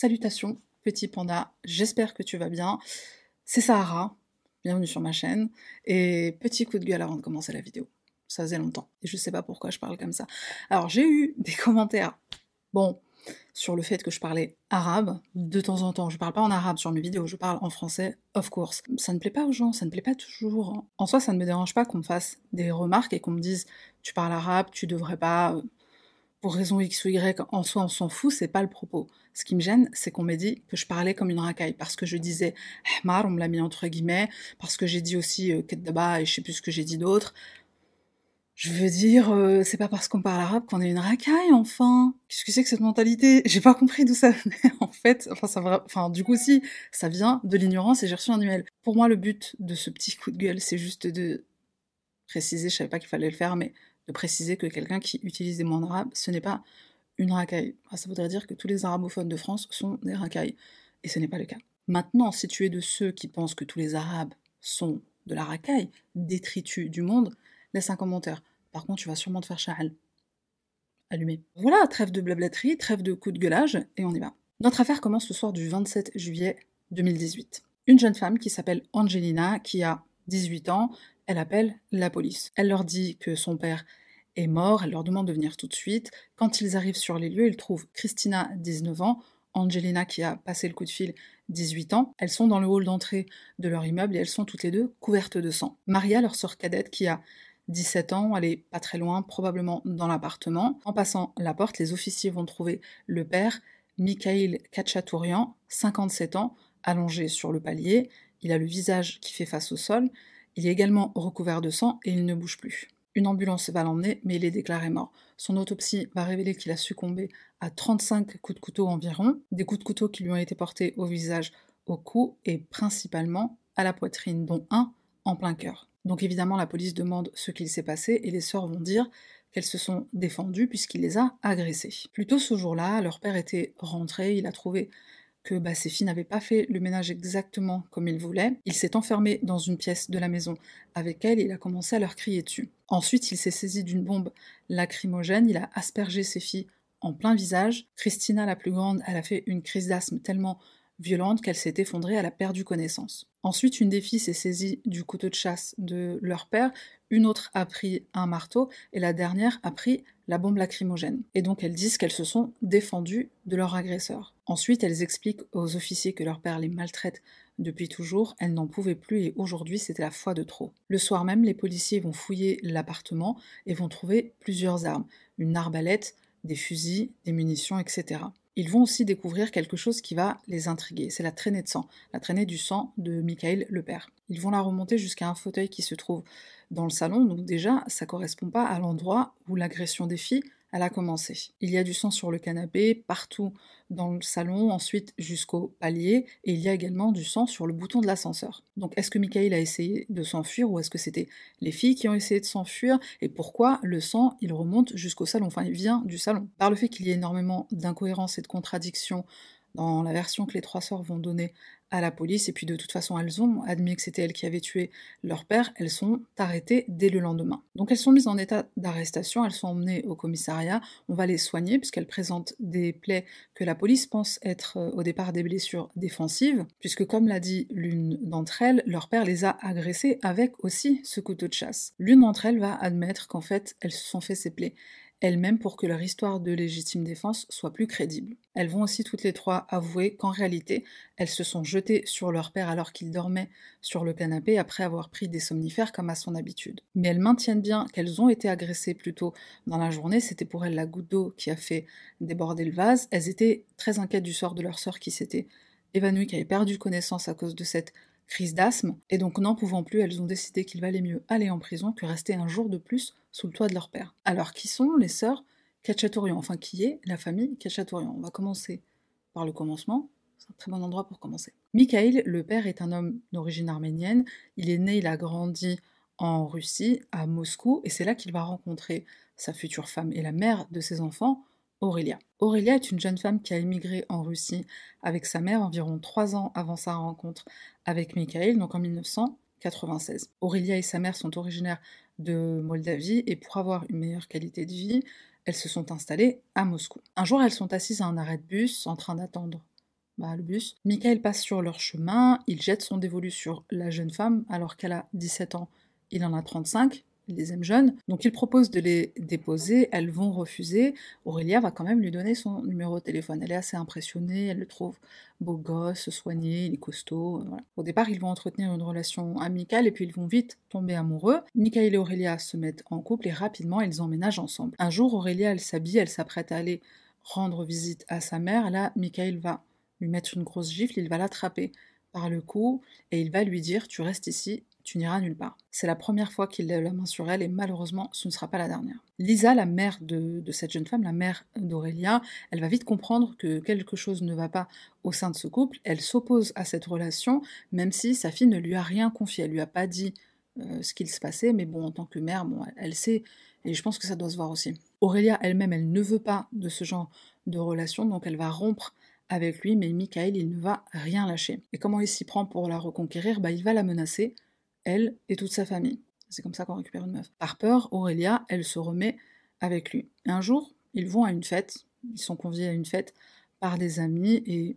Salutations, petit panda, j'espère que tu vas bien. C'est Sahara, bienvenue sur ma chaîne. Et petit coup de gueule avant de commencer la vidéo. Ça faisait longtemps, et je sais pas pourquoi je parle comme ça. Alors j'ai eu des commentaires, bon, sur le fait que je parlais arabe de temps en temps. Je parle pas en arabe sur mes vidéos, je parle en français, of course. Ça ne plaît pas aux gens, ça ne plaît pas toujours. En soi, ça ne me dérange pas qu'on me fasse des remarques et qu'on me dise tu parles arabe, tu devrais pas pour raison X ou Y, en soi on s'en fout, c'est pas le propos. Ce qui me gêne, c'est qu'on m'ait dit que je parlais comme une racaille, parce que je disais Ahmar, on me l'a mis entre guillemets, parce que j'ai dit aussi euh, Kedaba et je sais plus ce que j'ai dit d'autre. Je veux dire, euh, c'est pas parce qu'on parle arabe qu'on est une racaille, enfin. Qu'est-ce que c'est que cette mentalité? J'ai pas compris d'où ça venait, en fait. Enfin, du coup, si, ça vient de l'ignorance et j'ai reçu un email. Pour moi, le but de ce petit coup de gueule, c'est juste de préciser, je savais pas qu'il fallait le faire, mais de préciser que quelqu'un qui utilise des mots en arabe, ce n'est pas une racaille. ça voudrait dire que tous les arabophones de France sont des racailles. Et ce n'est pas le cas. Maintenant, si tu es de ceux qui pensent que tous les arabes sont de la racaille, détritus du monde, laisse un commentaire. Par contre, tu vas sûrement te faire chahal. Allumé. Voilà, trêve de blablaterie, trêve de coups de gueulage, et on y va. Notre affaire commence le soir du 27 juillet 2018. Une jeune femme qui s'appelle Angelina, qui a 18 ans, elle appelle la police. Elle leur dit que son père est mort, elle leur demande de venir tout de suite. Quand ils arrivent sur les lieux, ils trouvent Christina, 19 ans, Angelina qui a passé le coup de fil, 18 ans. Elles sont dans le hall d'entrée de leur immeuble et elles sont toutes les deux couvertes de sang. Maria, leur sœur cadette, qui a 17 ans, elle est pas très loin, probablement dans l'appartement. En passant la porte, les officiers vont trouver le père, Mikhail Kachatourian, 57 ans, allongé sur le palier. Il a le visage qui fait face au sol. Il est également recouvert de sang et il ne bouge plus. Une ambulance va l'emmener, mais il est déclaré mort. Son autopsie va révéler qu'il a succombé à 35 coups de couteau environ, des coups de couteau qui lui ont été portés au visage, au cou et principalement à la poitrine, dont un en plein cœur. Donc évidemment, la police demande ce qu'il s'est passé et les sœurs vont dire qu'elles se sont défendues puisqu'il les a agressées. Plus tôt ce jour-là, leur père était rentré, il a trouvé que bah, ses filles n'avaient pas fait le ménage exactement comme il voulait. Il s'est enfermé dans une pièce de la maison avec elles et il a commencé à leur crier dessus. Ensuite, il s'est saisi d'une bombe lacrymogène, il a aspergé ses filles en plein visage. Christina, la plus grande, elle a fait une crise d'asthme tellement violente qu'elle s'est effondrée, elle a perdu connaissance. Ensuite, une des filles s'est saisie du couteau de chasse de leur père, une autre a pris un marteau et la dernière a pris la bombe lacrymogène. Et donc elles disent qu'elles se sont défendues de leur agresseur. Ensuite, elles expliquent aux officiers que leur père les maltraite depuis toujours, elles n'en pouvaient plus et aujourd'hui c'était la foi de trop. Le soir même, les policiers vont fouiller l'appartement et vont trouver plusieurs armes, une arbalète, des fusils, des munitions, etc ils vont aussi découvrir quelque chose qui va les intriguer. C'est la traînée de sang, la traînée du sang de Michael le père. Ils vont la remonter jusqu'à un fauteuil qui se trouve dans le salon, donc déjà, ça correspond pas à l'endroit où l'agression des filles a commencé. Il y a du sang sur le canapé, partout dans le salon, ensuite jusqu'au palier, et il y a également du sang sur le bouton de l'ascenseur. Donc est-ce que Michael a essayé de s'enfuir ou est-ce que c'était les filles qui ont essayé de s'enfuir Et pourquoi le sang, il remonte jusqu'au salon Enfin, il vient du salon? Par le fait qu'il y ait énormément d'incohérences et de contradictions dans la version que les trois sœurs vont donner à la police, et puis de toute façon elles ont admis que c'était elles qui avaient tué leur père, elles sont arrêtées dès le lendemain. Donc elles sont mises en état d'arrestation, elles sont emmenées au commissariat, on va les soigner puisqu'elles présentent des plaies que la police pense être euh, au départ des blessures défensives, puisque comme l'a dit l'une d'entre elles, leur père les a agressées avec aussi ce couteau de chasse. L'une d'entre elles va admettre qu'en fait elles se sont fait ces plaies elles-mêmes pour que leur histoire de légitime défense soit plus crédible. Elles vont aussi toutes les trois avouer qu'en réalité, elles se sont jetées sur leur père alors qu'il dormait sur le canapé après avoir pris des somnifères comme à son habitude. Mais elles maintiennent bien qu'elles ont été agressées plus tôt dans la journée, c'était pour elles la goutte d'eau qui a fait déborder le vase. Elles étaient très inquiètes du sort de leur sœur qui s'était évanouie, qui avait perdu connaissance à cause de cette crise d'asthme, et donc n'en pouvant plus, elles ont décidé qu'il valait mieux aller en prison que rester un jour de plus sous le toit de leur père. Alors qui sont les sœurs Kachatourian Enfin qui est la famille Kachatourian On va commencer par le commencement, c'est un très bon endroit pour commencer. Mikhail, le père, est un homme d'origine arménienne, il est né, il a grandi en Russie, à Moscou, et c'est là qu'il va rencontrer sa future femme et la mère de ses enfants, Aurélia. Aurélia est une jeune femme qui a immigré en Russie avec sa mère environ trois ans avant sa rencontre avec Mikhail, donc en 1996. Aurélia et sa mère sont originaires de Moldavie et pour avoir une meilleure qualité de vie, elles se sont installées à Moscou. Un jour, elles sont assises à un arrêt de bus en train d'attendre bah, le bus. Michael passe sur leur chemin, il jette son dévolu sur la jeune femme alors qu'elle a 17 ans, il en a 35, il les aime jeunes, donc il propose de les déposer, elles vont refuser. Aurélia va quand même lui donner son numéro de téléphone. Elle est assez impressionnée, elle le trouve beau gosse, soigné, il est costaud. Voilà. Au départ, ils vont entretenir une relation amicale et puis ils vont vite tomber amoureux. Michael et Aurélia se mettent en couple et rapidement ils emménagent ensemble. Un jour, Aurélia, elle s'habille, elle s'apprête à aller rendre visite à sa mère. Là, Michael va lui mettre une grosse gifle, il va l'attraper par le cou et il va lui dire Tu restes ici, tu n'iras nulle part. C'est la première fois qu'il lève la main sur elle et malheureusement ce ne sera pas la dernière. Lisa, la mère de, cette jeune femme, la mère d'Aurélia, elle va vite comprendre que quelque chose ne va pas au sein de ce couple. Elle s'oppose à cette relation, même si sa fille ne lui a rien confié. Elle lui a pas dit euh, ce qu'il se passait, mais bon, en tant que mère, bon, elle, sait, et je pense que ça doit se voir aussi. Aurélia elle-même, elle ne veut pas de ce genre de relation, donc elle va rompre avec lui, mais Michael, il ne va rien lâcher. Et comment il s'y prend pour la reconquérir? Bah, Il va la menacer, elle et toute sa famille. C'est comme ça qu'on récupère une meuf. Par peur, Aurélia, elle se remet avec lui. un jour, ils vont à une fête, ils sont conviés à une fête par des amis et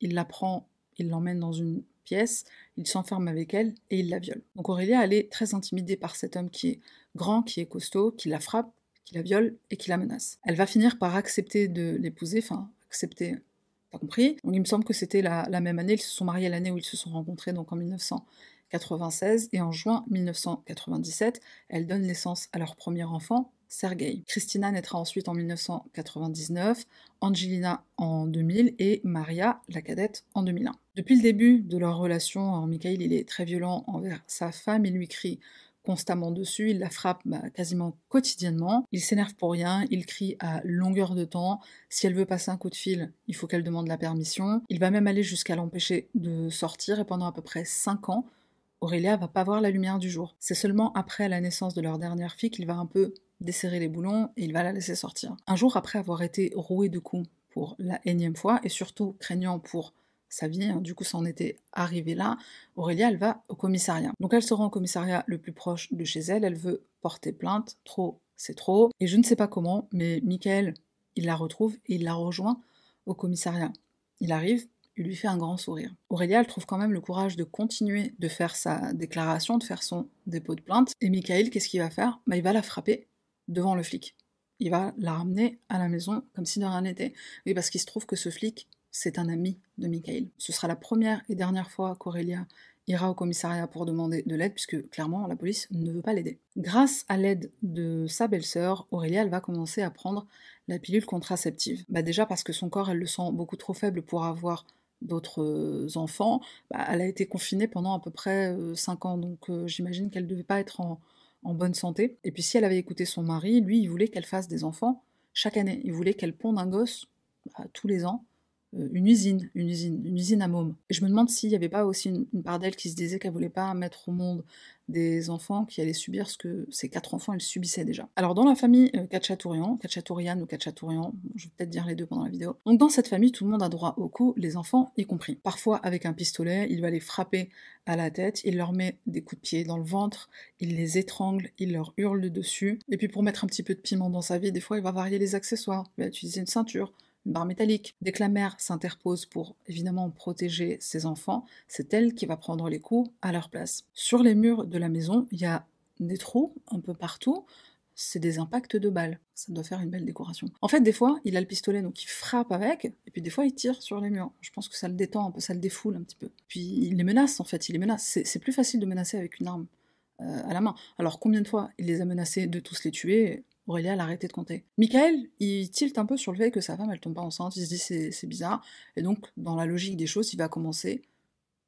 il la prend, il l'emmène dans une pièce, il s'enferme avec elle et il la viole. Donc Aurélia, elle est très intimidée par cet homme qui est grand, qui est costaud, qui la frappe, qui la viole et qui la menace. Elle va finir par accepter de l'épouser, enfin accepter, pas compris? Donc il me semble que c'était la, la, même année, ils se sont mariés l'année où ils se sont rencontrés, donc en 1900. 96 et en juin 1997, elles donnent naissance à leur premier enfant, Sergei. Christina naîtra ensuite en 1999, Angelina en 2000 et Maria, la cadette, en 2001. Depuis le début de leur relation, Michael il est très violent envers sa femme, il lui crie constamment dessus, il la frappe bah, quasiment quotidiennement, il s'énerve pour rien, il crie à longueur de temps, si elle veut passer un coup de fil, il faut qu'elle demande la permission, il va même aller jusqu'à l'empêcher de sortir et pendant à peu près 5 ans, Aurélia va pas voir la lumière du jour. C'est seulement après la naissance de leur dernière fille qu'il va un peu desserrer les boulons et il va la laisser sortir. Un jour après avoir été roué de coups pour la énième fois et surtout craignant pour sa vie, hein, du coup ça en était arrivé là, Aurélia elle va au commissariat. Donc elle se rend au commissariat le plus proche de chez elle, elle veut porter plainte, trop c'est trop, et je ne sais pas comment, mais Michael il la retrouve et il la rejoint au commissariat. Il arrive, il lui fait un grand sourire. Aurélia, elle trouve quand même le courage de continuer de faire sa déclaration, de faire son dépôt de plainte. Et Michael, qu'est-ce qu'il va faire? Bah, Il va la frapper devant le flic. Il va la ramener à la maison comme si de rien n'était. Oui, parce qu'il se trouve que ce flic, c'est un ami de Michael. Ce sera la première et dernière fois qu'Aurélia ira au commissariat pour demander de l'aide, puisque clairement la police ne veut pas l'aider. Grâce à l'aide de sa belle-sœur, Aurélia elle va commencer à prendre la pilule contraceptive. Bah déjà parce que son corps elle le sent beaucoup trop faible pour avoir d'autres enfants, bah, elle a été confinée pendant à peu près 5 ans, donc j'imagine qu'elle ne devait pas être en, bonne santé. Et puis si elle avait écouté son mari, lui, il voulait qu'elle fasse des enfants chaque année. Il voulait qu'elle ponde un gosse bah, tous les ans. Une usine, une usine, une usine à môme. Et je me demande s'il n'y avait pas aussi une, part d'elle qui se disait qu'elle voulait pas mettre au monde des enfants qui allaient subir ce que ces quatre enfants elles subissaient déjà. Alors dans la famille euh, Kachatourian, Kachatourian ou Kachatourian, je vais peut-être dire les deux pendant la vidéo. Donc dans cette famille, tout le monde a droit au coup, les enfants y compris. Parfois avec un pistolet, il va les frapper à la tête, il leur met des coups de pied dans le ventre, il les étrangle, il leur hurle dessus. Et puis pour mettre un petit peu de piment dans sa vie, des fois il va varier les accessoires, il va utiliser une ceinture, barre métallique. Dès que la mère s'interpose pour évidemment protéger ses enfants, c'est elle qui va prendre les coups à leur place. Sur les murs de la maison, il y a des trous un peu partout. C'est des impacts de balles. Ça doit faire une belle décoration. En fait, des fois, il a le pistolet, donc il frappe avec, et puis des fois, il tire sur les murs. Je pense que ça le détend un peu, ça le défoule un petit peu. Puis il les menace, en fait, il les menace. C'est plus facile de menacer avec une arme euh, à la main. Alors combien de fois il les a menacés de tous les tuer? Aurélia, elle a arrêté de compter. Michael, il tilte un peu sur le fait que sa femme, elle tombe pas enceinte, il se dit c'est bizarre, et donc, dans la logique des choses, il va commencer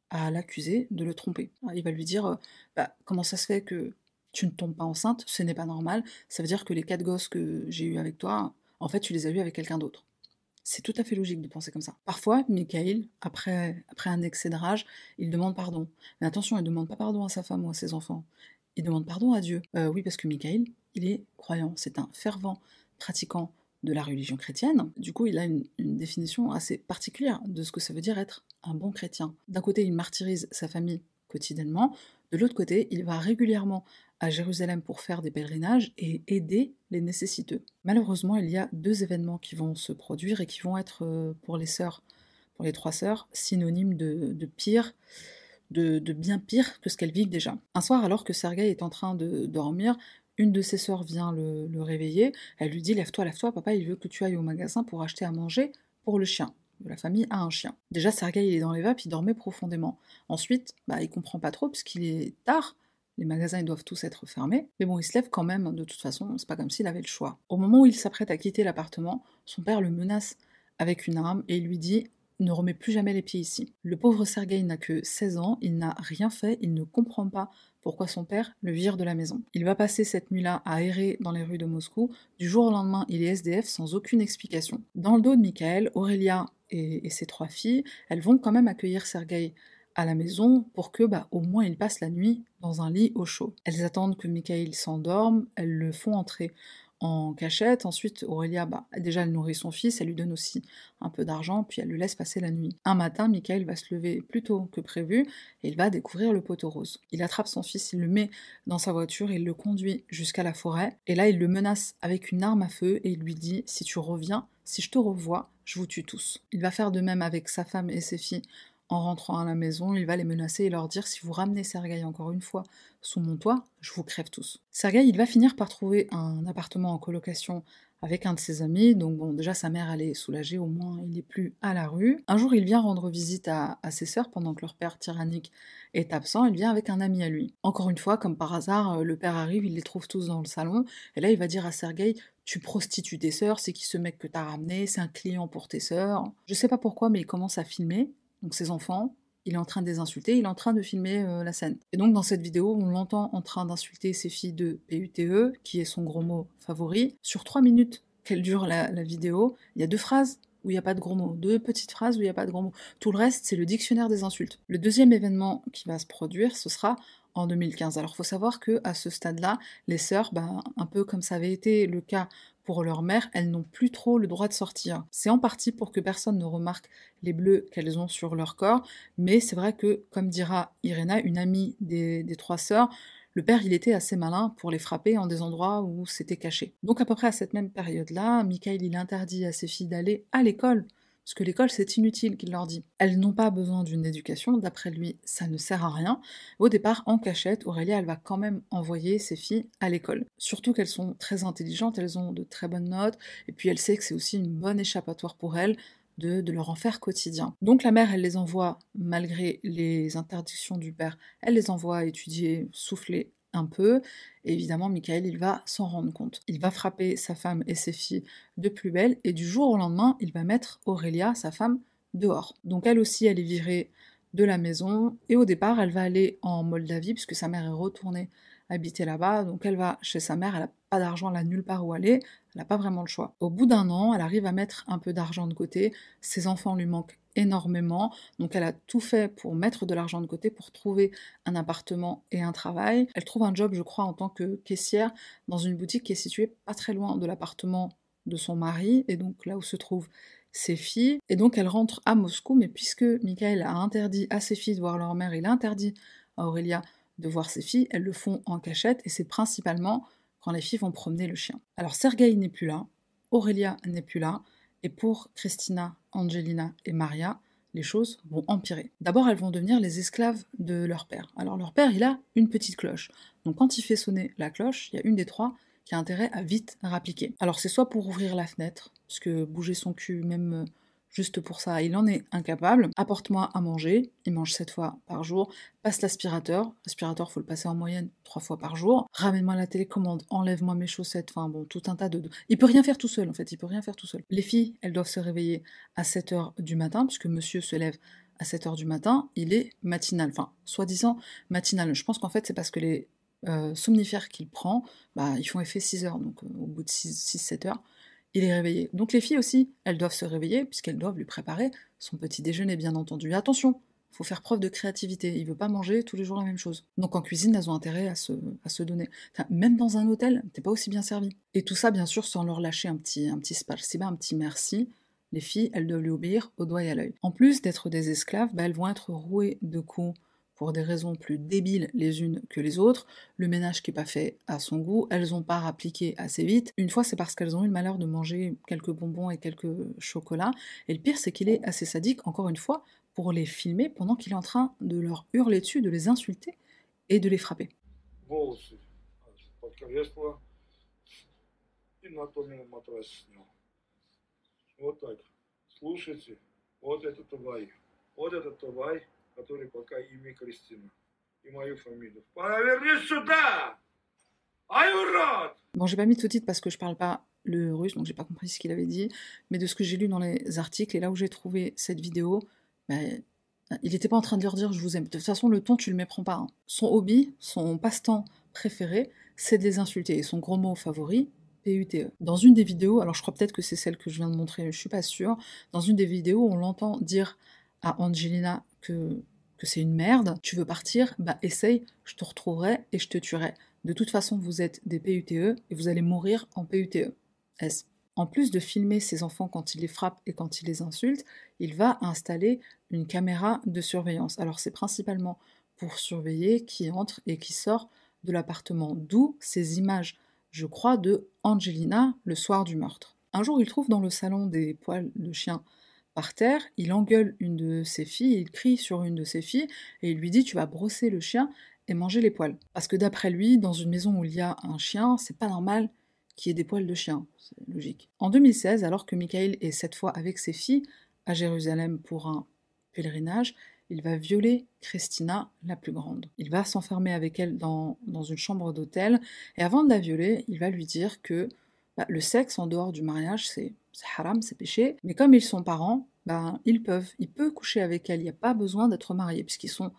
à l'accuser de le tromper. Il va lui dire euh, bah, comment ça se fait que tu ne tombes pas enceinte, ce n'est pas normal, ça veut dire que les quatre gosses que j'ai eus avec toi, en fait, tu les as eus avec quelqu'un d'autre. C'est tout à fait logique de penser comme ça. Parfois, Michael, après, après un excès de rage, il demande pardon. Mais attention, il ne demande pas pardon à sa femme ou à ses enfants. Il demande pardon à Dieu. Euh, oui, parce que Michael, il est croyant, c'est un fervent pratiquant de la religion chrétienne. Du coup, il a une, définition assez particulière de ce que ça veut dire être un bon chrétien. D'un côté, il martyrise sa famille quotidiennement, de l'autre côté, il va régulièrement à Jérusalem pour faire des pèlerinages et aider les nécessiteux. Malheureusement, il y a deux événements qui vont se produire et qui vont être euh, pour les sœurs pour les trois sœurs, synonyme de, pire, de, bien pire que ce qu'elles vivent déjà. Un soir, alors que Sergei est en train de dormir, une de ses sœurs vient le, le réveiller. Elle lui dit Lève-toi, lève-toi, papa, il veut que tu ailles au magasin pour acheter à manger pour le chien la famille a un chien. Déjà, Sergei, il est dans les vapes, il dormait profondément. Ensuite, bah, il comprend pas trop, puisqu'il est tard, les magasins ils doivent tous être fermés. Mais bon, il se lève quand même, de toute façon, c'est pas comme s'il avait le choix. Au moment où il s'apprête à quitter l'appartement, son père le menace avec une arme et lui dit ne remets plus jamais les pieds ici. Le pauvre Sergei n'a que 16 ans, il n'a rien fait, il ne comprend pas pourquoi son père le vire de la maison. Il va passer cette nuit-là à errer dans les rues de Moscou. Du jour au lendemain, il est SDF sans aucune explication. Dans le dos de Michael, Aurélia et, ses trois filles, elles vont quand même accueillir Sergei à la maison pour que, bah, au moins, il passe la nuit dans un lit au chaud. Elles attendent que Michael s'endorme, elles le font entrer en cachette. Ensuite, Aurélia, bah, déjà, elle nourrit son fils, elle lui donne aussi un peu d'argent, puis elle le laisse passer la nuit. Un matin, Michael va se lever plus tôt que prévu et il va découvrir le poteau rose. Il attrape son fils, il le met dans sa voiture, il le conduit jusqu'à la forêt, et là, il le menace avec une arme à feu et il lui dit Si tu reviens, si je te revois, je vous tue tous. Il va faire de même avec sa femme et ses filles en rentrant à la maison, il va les menacer et leur dire si vous ramenez Sergei encore une fois sous mon toit, je vous crève tous. Sergei, il va finir par trouver un appartement en colocation avec un de ses amis, donc bon, déjà sa mère elle est soulagée, au moins il n'est plus à la rue. Un jour, il vient rendre visite à, ses sœurs pendant que leur père tyrannique est absent, il vient avec un ami à lui. Encore une fois, comme par hasard, euh, le père arrive, il les trouve tous dans le salon, et là il va dire à Sergei tu prostitues tes sœurs, c'est qui ce mec que t'as ramené, c'est un client pour tes sœurs. Je sais pas pourquoi, mais il commence à filmer, donc ses enfants, il est en train de les insulter, il est en train de filmer euh, la scène. Et donc dans cette vidéo, on l'entend en train d'insulter ses filles de PUTE, qui est son gros mot favori. Sur trois minutes qu'elle dure la, vidéo, il y a deux phrases où il n'y a pas de gros mots, deux petites phrases où il n'y a pas de gros mots. Tout le reste, c'est le dictionnaire des insultes. Le deuxième événement qui va se produire, ce sera en 2015. Alors, il faut savoir que à ce stade-là, les sœurs, ben, un peu comme ça avait été le cas pour leur mère, elles n'ont plus trop le droit de sortir. C'est en partie pour que personne ne remarque les bleus qu'elles ont sur leur corps, mais c'est vrai que, comme dira Irena, une amie des, trois sœurs, le père, il était assez malin pour les frapper en des endroits où c'était caché. Donc à peu près à cette même période-là, Michael, il interdit à ses filles d'aller à l'école parce que l'école c'est inutile, qu'il leur dit. Elles n'ont pas besoin d'une éducation, d'après lui, ça ne sert à rien. Au départ, en cachette, Aurélia, elle va quand même envoyer ses filles à l'école. Surtout qu'elles sont très intelligentes, elles ont de très bonnes notes, et puis elle sait que c'est aussi une bonne échappatoire pour elles de, de, leur en faire quotidien. Donc la mère, elle les envoie, malgré les interdictions du père, elle les envoie étudier, souffler un peu, évidemment, Michael, il va s'en rendre compte. Il va frapper sa femme et ses filles de plus belle, et du jour au lendemain, il va mettre Aurélia, sa femme, dehors. Donc elle aussi, elle est virée de la maison, et au départ, elle va aller en Moldavie, puisque sa mère est retournée habiter là-bas, donc elle va chez sa mère, elle n'a pas d'argent, elle n'a nulle part où aller, elle n'a pas vraiment le choix. Au bout d'un an, elle arrive à mettre un peu d'argent de côté, ses enfants lui manquent énormément. Donc elle a tout fait pour mettre de l'argent de côté, pour trouver un appartement et un travail. Elle trouve un job, je crois, en tant que caissière dans une boutique qui est située pas très loin de l'appartement de son mari, et donc là où se trouvent ses filles. Et donc elle rentre à Moscou, mais puisque Michael a interdit à ses filles de voir leur mère, il a interdit à Aurélia de voir ses filles, elles le font en cachette, et c'est principalement quand les filles vont promener le chien. Alors Sergei n'est plus là, Aurélia n'est plus là, et pour Christina, Angelina et Maria, les choses vont empirer. D'abord, elles vont devenir les esclaves de leur père. Alors leur père, il a une petite cloche. Donc quand il fait sonner la cloche, il y a une des trois qui a intérêt à vite rappliquer. Alors c'est soit pour ouvrir la fenêtre, parce que bouger son cul, même Juste pour ça, il en est incapable. Apporte-moi à manger. Il mange 7 fois par jour. Passe l'aspirateur. L'aspirateur, faut le passer en moyenne 3 fois par jour. Ramène-moi la télécommande. Enlève-moi mes chaussettes. Enfin bon, tout un tas de... Il peut rien faire tout seul, en fait. Il peut rien faire tout seul. Les filles, elles doivent se réveiller à 7 h du matin, puisque monsieur se lève à 7 h du matin. Il est matinal. Enfin, soi-disant matinal. Je pense qu'en fait, c'est parce que les euh, somnifères qu'il prend, bah, ils font effet 6 heures. Donc, euh, au bout de 6-7 heures, il est réveillé. Donc les filles aussi, elles doivent se réveiller puisqu'elles doivent lui préparer son petit déjeuner, bien entendu. Attention, faut faire preuve de créativité. Il veut pas manger tous les jours la même chose. Donc en cuisine, elles ont intérêt à se, donner. même dans un hôtel, t'es pas aussi bien servi. Et tout ça, bien sûr, sans leur lâcher un petit, un petit un petit merci. Les filles, elles doivent lui obéir au doigt et à l'œil. En plus d'être des esclaves, bah, elles vont être rouées de coups pour des raisons plus débiles les unes que les autres, le ménage qui n'est pas fait à son goût, elles n'ont pas appliqué assez vite. Une fois, c'est parce qu'elles ont eu le malheur de manger quelques bonbons et quelques chocolats. Et le pire, c'est qu'il est assez sadique, encore une fois, pour les filmer pendant qu'il est en train de leur hurler dessus, de les insulter et de les frapper. Bon, j'ai pas mis tout titre parce que je parle pas le russe, donc j'ai pas compris ce qu'il avait dit, mais de ce que j'ai lu dans les articles et là où j'ai trouvé cette vidéo, ben, il n'était pas en train de leur dire je vous aime. De toute façon, le ton, tu le méprends pas. Hein. Son hobby, son passe-temps préféré, c'est de les insulter. Et son gros mot favori, PUTE. Dans une des vidéos, alors je crois peut-être que c'est celle que je viens de montrer, je suis pas sûre, dans une des vidéos, on l'entend dire à Angelina que, c'est une merde, tu veux partir, bah essaye, je te retrouverai et je te tuerai. De toute façon, vous êtes des PUTE et vous allez mourir en PUTE. S. En plus de filmer ses enfants quand il les frappe et quand il les insulte, il va installer une caméra de surveillance. Alors c'est principalement pour surveiller qui entre et qui sort de l'appartement, d'où ces images, je crois, de Angelina le soir du meurtre. Un jour, il trouve dans le salon des poils de chien par terre, il engueule une de ses filles, il crie sur une de ses filles, et il lui dit Tu vas brosser le chien et manger les poils. Parce que d'après lui, dans une maison où il y a un chien, c'est pas normal qu'il y ait des poils de chien, c'est logique. En 2016, alors que Michael est cette fois avec ses filles à Jérusalem pour un pèlerinage, il va violer Christina, la plus grande. Il va s'enfermer avec elle dans, dans une chambre d'hôtel, et avant de la violer, il va lui dire que bah, le sexe en dehors du mariage, c'est haram, c'est péché. Mais comme ils sont parents, bah, ils peuvent, il peut coucher avec elle. Il n'y a pas besoin d'être marié puisqu'ils sont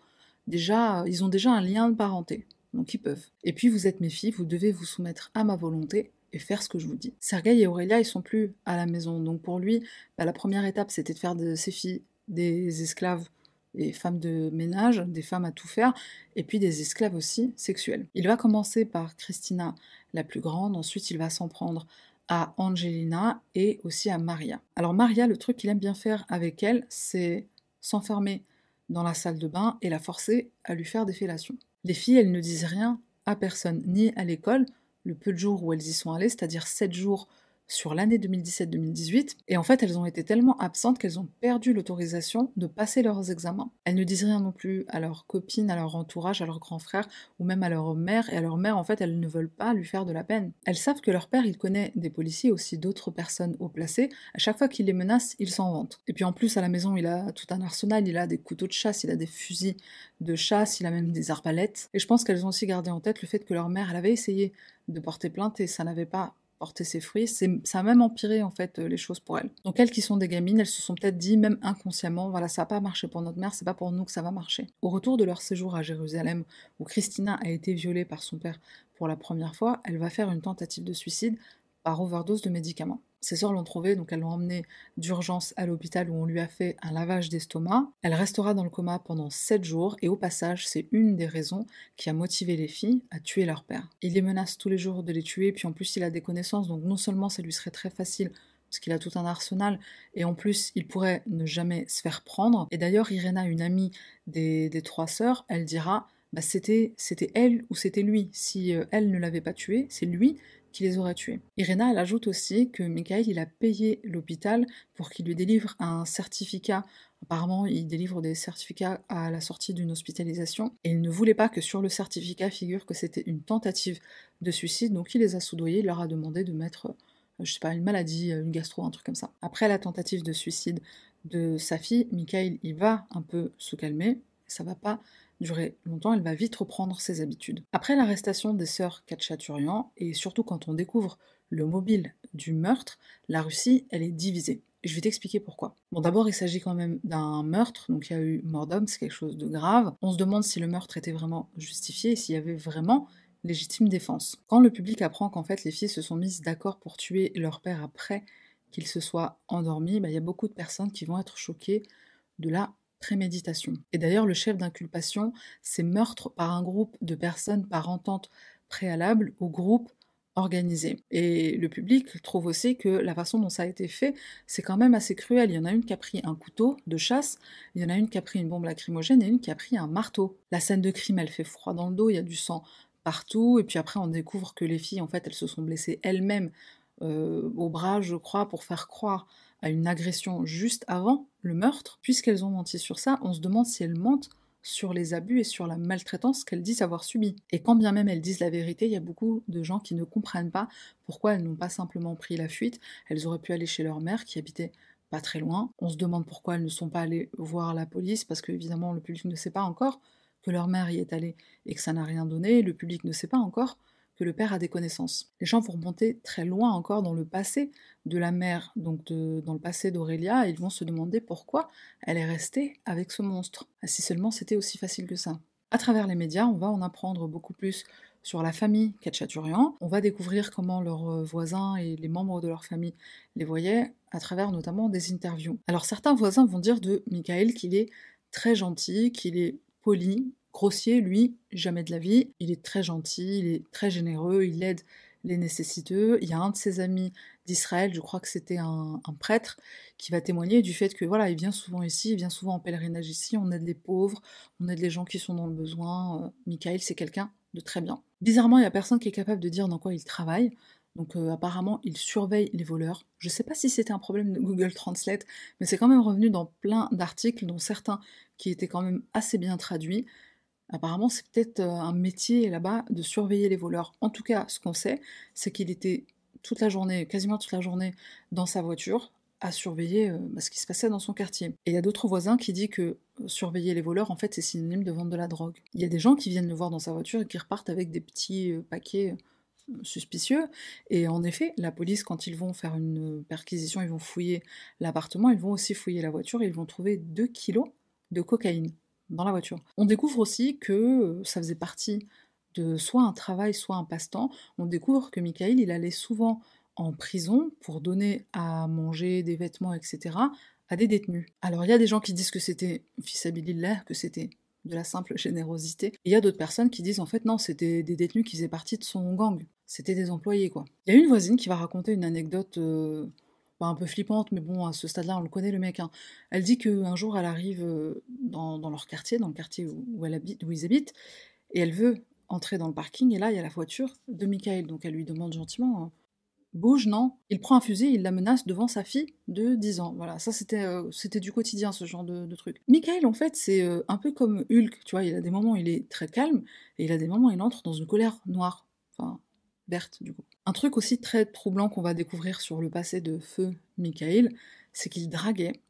déjà, ils ont déjà un lien de parenté. Donc ils peuvent. Et puis vous êtes mes filles, vous devez vous soumettre à ma volonté et faire ce que je vous dis. Sergei et Aurélia, ils sont plus à la maison. Donc pour lui, bah, la première étape, c'était de faire de ses filles des esclaves des femmes de ménage, des femmes à tout faire, et puis des esclaves aussi sexuels. Il va commencer par Christina la plus grande, ensuite il va s'en prendre à Angelina et aussi à Maria. Alors Maria, le truc qu'il aime bien faire avec elle, c'est s'enfermer dans la salle de bain et la forcer à lui faire des fellations. Les filles, elles ne disent rien à personne, ni à l'école, le peu de jours où elles y sont allées, c'est-à-dire 7 jours sur l'année 2017-2018, et en fait elles ont été tellement absentes qu'elles ont perdu l'autorisation de passer leurs examens. Elles ne disent rien non plus à leurs copines, à leur entourage, à leurs grands frères, ou même à leur mère, et à leur mère en fait elles ne veulent pas lui faire de la peine. Elles savent que leur père il connaît des policiers, aussi d'autres personnes haut placées, à chaque fois qu'il les menace, il s'en vante. Et puis en plus à la maison il a tout un arsenal, il a des couteaux de chasse, il a des fusils de chasse, il a même des arbalètes, et je pense qu'elles ont aussi gardé en tête le fait que leur mère elle avait essayé de porter plainte et ça n'avait pas ses fruits, ça a même empiré en fait euh, les choses pour elles. Donc elles qui sont des gamines, elles se sont peut-être dit même inconsciemment, voilà ça n'a pas marché pour notre mère, c'est pas pour nous que ça va marcher. Au retour de leur séjour à Jérusalem, où Christina a été violée par son père pour la première fois, elle va faire une tentative de suicide par overdose de médicaments. Ses sœurs l'ont trouvée, donc elles l'ont emmenée d'urgence à l'hôpital où on lui a fait un lavage d'estomac. Elle restera dans le coma pendant 7 jours et au passage, c'est une des raisons qui a motivé les filles à tuer leur père. Il les menace tous les jours de les tuer, puis en plus il a des connaissances, donc non seulement ça lui serait très facile parce qu'il a tout un arsenal, et en plus, il pourrait ne jamais se faire prendre. Et d'ailleurs, Irena, une amie des, des trois sœurs, elle dira bah, c'était c'était elle ou c'était lui. Si euh, elle ne l'avait pas tué, c'est lui qui les aurait tués. Irena, elle ajoute aussi que Michael, il a payé l'hôpital pour qu'il lui délivre un certificat. Apparemment, il délivre des certificats à la sortie d'une hospitalisation et il ne voulait pas que sur le certificat figure que c'était une tentative de suicide, donc il les a soudoyés, il leur a demandé de mettre, euh, je sais pas, une maladie, euh, une gastro, un truc comme ça. Après la tentative de suicide de sa fille, Michael, il va un peu se calmer, ça va pas durer longtemps, elle va vite reprendre ses habitudes. Après l'arrestation des sœurs Katchaturian, et surtout quand on découvre le mobile du meurtre, la Russie, elle est divisée. Je vais t'expliquer pourquoi. Bon, d'abord, il s'agit quand même d'un meurtre, donc il y a eu mort d'homme, c'est quelque chose de grave. On se demande si le meurtre était vraiment justifié et s'il y avait vraiment légitime défense. Quand le public apprend qu'en fait les filles se sont mises d'accord pour tuer leur père après qu'il se soit endormi, bah, il y a beaucoup de personnes qui vont être choquées de la préméditation. Et d'ailleurs, le chef d'inculpation, c'est meurtre par un groupe de personnes par entente préalable au groupe organisé. Et le public trouve aussi que la façon dont ça a été fait, c'est quand même assez cruel. Il y en a une qui a pris un couteau de chasse, il y en a une qui a pris une bombe lacrymogène et une qui a pris un marteau. La scène de crime, elle fait froid dans le dos, il y a du sang partout, et puis après on découvre que les filles, en fait, elles se sont blessées elles-mêmes euh, au bras, je crois, pour faire croire à une agression juste avant le meurtre. Puisqu'elles ont menti sur ça, on se demande si elles mentent sur les abus et sur la maltraitance qu'elles disent avoir subi. Et quand bien même elles disent la vérité, il y a beaucoup de gens qui ne comprennent pas pourquoi elles n'ont pas simplement pris la fuite. Elles auraient pu aller chez leur mère qui habitait pas très loin. On se demande pourquoi elles ne sont pas allées voir la police, parce que évidemment le public ne sait pas encore que leur mère y est allée et que ça n'a rien donné, le public ne sait pas encore que le père a des connaissances. Les gens vont remonter très loin encore dans le passé de la mère, donc dans le passé d'Aurélia, et ils vont se demander pourquoi elle est restée avec ce monstre. Ah, si seulement c'était aussi facile que ça. À travers les médias, on va en apprendre beaucoup plus sur la famille Katchaturian. On va découvrir comment leurs euh, voisins et les membres de leur famille les voyaient à travers notamment des interviews. Alors certains voisins vont dire de Michael qu'il est très gentil, qu'il est poli, grossier, lui, jamais de la vie. Il est très gentil, il est très généreux, il aide les nécessiteux. Il y a un de ses amis d'Israël, je crois que c'était un, prêtre, qui va témoigner du fait que voilà, il vient souvent ici, il vient souvent en pèlerinage ici, on aide les pauvres, on aide les gens qui sont dans le besoin. Euh, Michael, c'est quelqu'un de très bien. Bizarrement, il n'y a personne qui est capable de dire dans quoi il travaille. Donc euh, apparemment, il surveille les voleurs. Je ne sais pas si c'était un problème de Google Translate, mais c'est quand même revenu dans plein d'articles, dont certains qui étaient quand même assez bien traduits. Apparemment, c'est peut-être euh, un métier là-bas de surveiller les voleurs. En tout cas, ce qu'on sait, c'est qu'il était toute la journée, quasiment toute la journée, dans sa voiture, à surveiller euh, bah, ce qui se passait dans son quartier. Et il y a d'autres voisins qui disent que surveiller les voleurs, en fait, c'est synonyme de vendre de la drogue. Il y a des gens qui viennent le voir dans sa voiture et qui repartent avec des petits paquets suspicieux. Et en effet, la police, quand ils vont faire une perquisition, ils vont fouiller l'appartement, ils vont aussi fouiller la voiture et ils vont trouver 2 kilos de cocaïne la voiture. On découvre aussi que euh, ça faisait partie de soit un travail, soit un passe-temps. On découvre que Michael, il allait souvent en prison pour donner à manger, des vêtements, etc. à des détenus. Alors il y a des gens qui disent que c'était l'air, que c'était de la simple générosité. Il y a d'autres personnes qui disent en fait non, c'était des détenus qui faisaient partie de son gang. C'était des employés quoi. Il y a une voisine qui va raconter une anecdote euh, un peu flippante, mais bon, à ce stade-là, on le connaît le mec. Hein. Elle dit qu'un jour, elle arrive euh, dans, leur quartier, dans le quartier où, ils habitent, et elle veut entrer dans le parking, et là, il y a la voiture de Michael. Donc elle lui demande gentiment hein, Bouge, non? Il prend un fusil, il la menace devant sa fille de 10 ans. Voilà, ça c'était euh, c'était du quotidien, ce genre de, truc. Michael, en fait, c'est euh, un peu comme Hulk, tu vois, il a des moments où il est très calme, et il a des moments où il entre dans une colère noire. Enfin, du coup. Un truc aussi très troublant qu'on va découvrir sur le passé de Feu Michael, c'est qu'il draguait,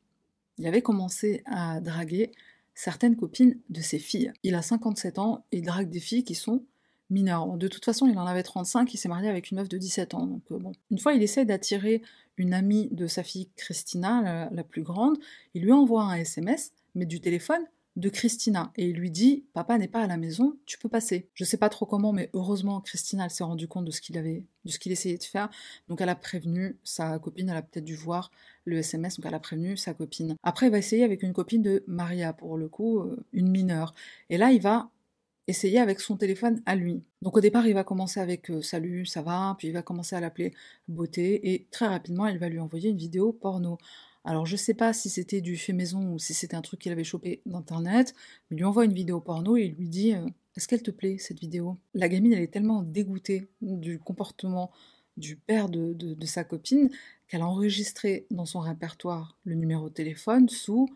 il avait commencé à draguer certaines copines de ses filles. Il a 57 ans et il drague des filles qui sont mineur. De toute façon, il en avait 35, il s'est marié avec une meuf de 17 ans. Donc, euh, bon. Une fois, il essaie d'attirer une amie de sa fille Christina, la, plus grande. Il lui envoie un SMS, mais du téléphone de Christina et il lui dit papa n'est pas à la maison, tu peux passer. Je sais pas trop comment mais heureusement Christina s'est rendue compte de ce qu'il avait de ce qu'il essayait de faire. Donc elle a prévenu sa copine, elle a peut-être dû voir le SMS donc elle a prévenu sa copine. Après il va essayer avec une copine de Maria pour le coup euh, une mineure et là il va essayer avec son téléphone à lui. Donc au départ, il va commencer avec euh, salut, ça va, puis il va commencer à l'appeler beauté, et très rapidement, il va lui envoyer une vidéo porno. Alors je sais pas si c'était du fait maison ou si c'était un truc qu'il avait chopé d'internet, mais il lui envoie une vidéo porno et il lui dit euh, Est-ce qu'elle te plaît cette vidéo? La gamine, elle est tellement dégoûtée du comportement du père de, de sa copine qu'elle a enregistré dans son répertoire le numéro de téléphone sous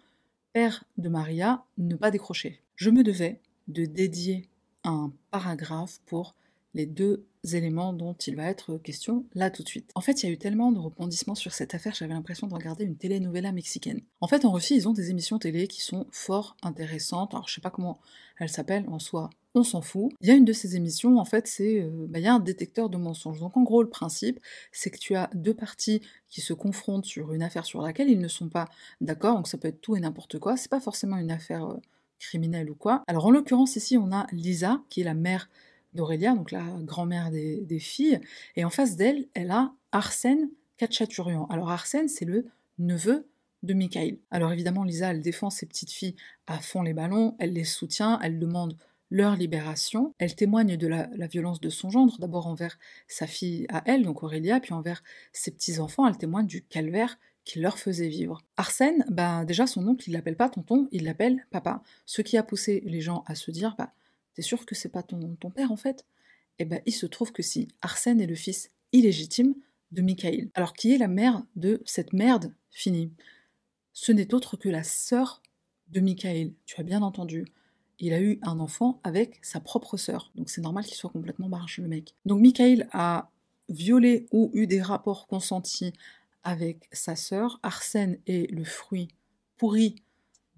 Père de Maria, ne pas décrocher. Je me devais de dédier un paragraphe pour les deux éléments dont il va être question là tout de suite. En fait, il y a eu tellement de rebondissements sur cette affaire, j'avais l'impression de regarder une telenovela mexicaine. En fait, en Russie, ils ont des émissions télé qui sont fort intéressantes. Alors, je sais pas comment elles s'appellent en soi, on s'en fout. Il y a une de ces émissions, en fait, c'est euh, bah, il y a un détecteur de mensonges. Donc en gros, le principe, c'est que tu as deux parties qui se confrontent sur une affaire sur laquelle ils ne sont pas d'accord. Donc ça peut être tout et n'importe quoi. C'est pas forcément une affaire euh, criminelle ou quoi. Alors en l'occurrence ici on a Lisa qui est la mère d'Aurélia, donc la grand-mère des, filles, et en face d'elle elle a Arsène Katchaturian. Alors Arsène c'est le neveu de Michael. Alors évidemment Lisa elle défend ses petites filles à fond les ballons, elle les soutient, elle demande leur libération. Elle témoigne de la, violence de son gendre, d'abord envers sa fille à elle, donc Aurélia, puis envers ses petits-enfants. Elle témoigne du calvaire qu'il leur faisait vivre. Arsène, bah déjà son oncle, il l'appelle pas tonton, il l'appelle papa. Ce qui a poussé les gens à se dire, bah t'es sûr que c'est pas ton, ton père en fait? Eh ben il se trouve que si, Arsène est le fils illégitime de Michael. Alors qui est la mère de cette merde finie? Ce n'est autre que la sœur de Michael, tu as bien entendu. Il a eu un enfant avec sa propre sœur, donc c'est normal qu'il soit complètement barge le mec. Donc Michael a violé ou eu des rapports consentis avec sa sœur. Arsène est le fruit pourri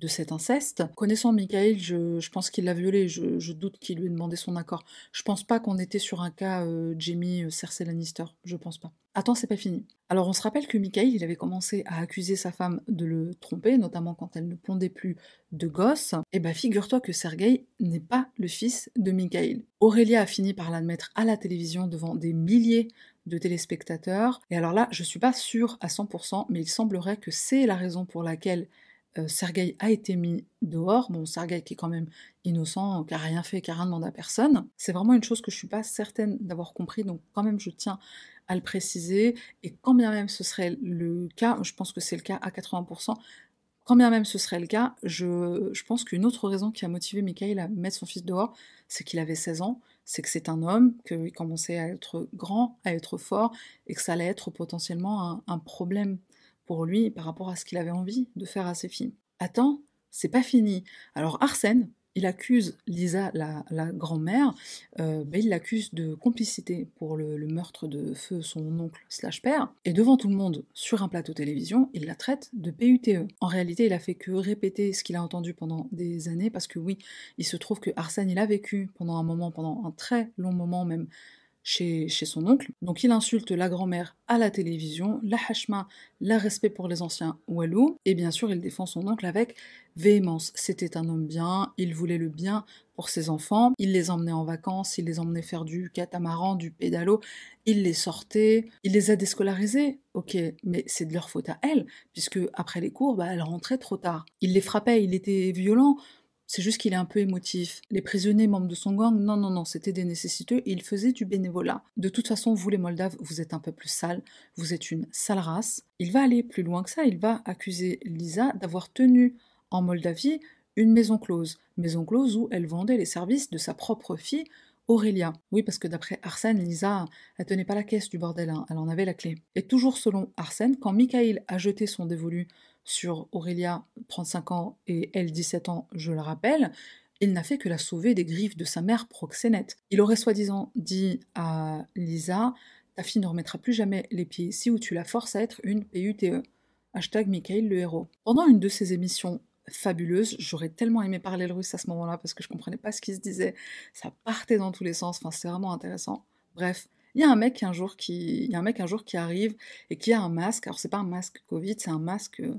de cet inceste. Connaissant Michael, je, pense qu'il l'a violé, je, doute qu'il lui ait demandé son accord. Je pense pas qu'on était sur un cas euh, Jamie euh, Cersei Lannister, je pense pas. Attends, c'est pas fini. Alors on se rappelle que Michael, il avait commencé à accuser sa femme de le tromper, notamment quand elle ne pondait plus de gosses. Et eh bah ben, figure-toi que Sergei n'est pas le fils de Michael. Aurélia a fini par l'admettre à la télévision devant des milliers de téléspectateurs. Et alors là, je suis pas sûre à 100%, mais il semblerait que c'est la raison pour laquelle euh, Sergueï a été mis dehors. Bon, Sergueï qui est quand même innocent, qui a rien fait, qui a rien demandé à personne. C'est vraiment une chose que je suis pas certaine d'avoir compris, donc quand même je tiens à le préciser. Et quand bien même ce serait le cas, je pense que c'est le cas à 80%, quand bien même ce serait le cas, je, pense qu'une autre raison qui a motivé Michael à mettre son fils dehors, c'est qu'il avait 16 ans, c'est que c'est un homme, qu'il commençait à être grand, à être fort, et que ça allait être potentiellement un problème pour lui par rapport à ce qu'il avait envie de faire à ses filles. Attends, c'est pas fini. Alors Arsène, il accuse Lisa, la, grand-mère, euh, il l'accuse de complicité pour le, meurtre de feu son oncle slash père, et devant tout le monde, sur un plateau télévision, il la traite de PUTE. En réalité, il a fait que répéter ce qu'il a entendu pendant des années, parce que oui, il se trouve que Arsène, il a vécu pendant un moment, pendant un très long moment même, chez, son oncle. Donc il insulte la grand-mère à la télévision, la hashma, la respect pour les anciens walou, et bien sûr il défend son oncle avec véhémence. C'était un homme bien, il voulait le bien pour ses enfants, il les emmenait en vacances, il les emmenait faire du catamaran, du pédalo, il les sortait, il les a déscolarisés, ok, mais c'est de leur faute à elle, puisque après les cours, bah, elle rentrait trop tard. Il les frappait, il était violent, c'est juste qu'il est un peu émotif. Les prisonniers membres de son gang, non, non, non, c'était des nécessiteux et il faisait du bénévolat. De toute façon, vous les Moldaves, vous êtes un peu plus sales, vous êtes une sale race. Il va aller plus loin que ça, il va accuser Lisa d'avoir tenu en Moldavie une maison close. Maison close où elle vendait les services de sa propre fille, Aurélia. Oui, parce que d'après Arsène, Lisa, elle tenait pas la caisse du bordel, hein, elle en avait la clé. Et toujours selon Arsène, quand Michael a jeté son dévolu sur Aurélia, 35 ans, et elle, 17 ans, je le rappelle, il n'a fait que la sauver des griffes de sa mère proxénète. Il aurait soi-disant dit à Lisa Ta fille ne remettra plus jamais les pieds ici où tu la forces à être une PUTE. Hashtag Michael le héros. Pendant une de ses émissions fabuleuses, j'aurais tellement aimé parler le russe à ce moment-là parce que je comprenais pas ce qu'il se disait. Ça partait dans tous les sens, enfin c'est vraiment intéressant. Bref, il y a un mec un jour qui, il y a un mec un jour qui arrive et qui a un masque. Alors c'est pas un masque Covid, c'est un masque euh,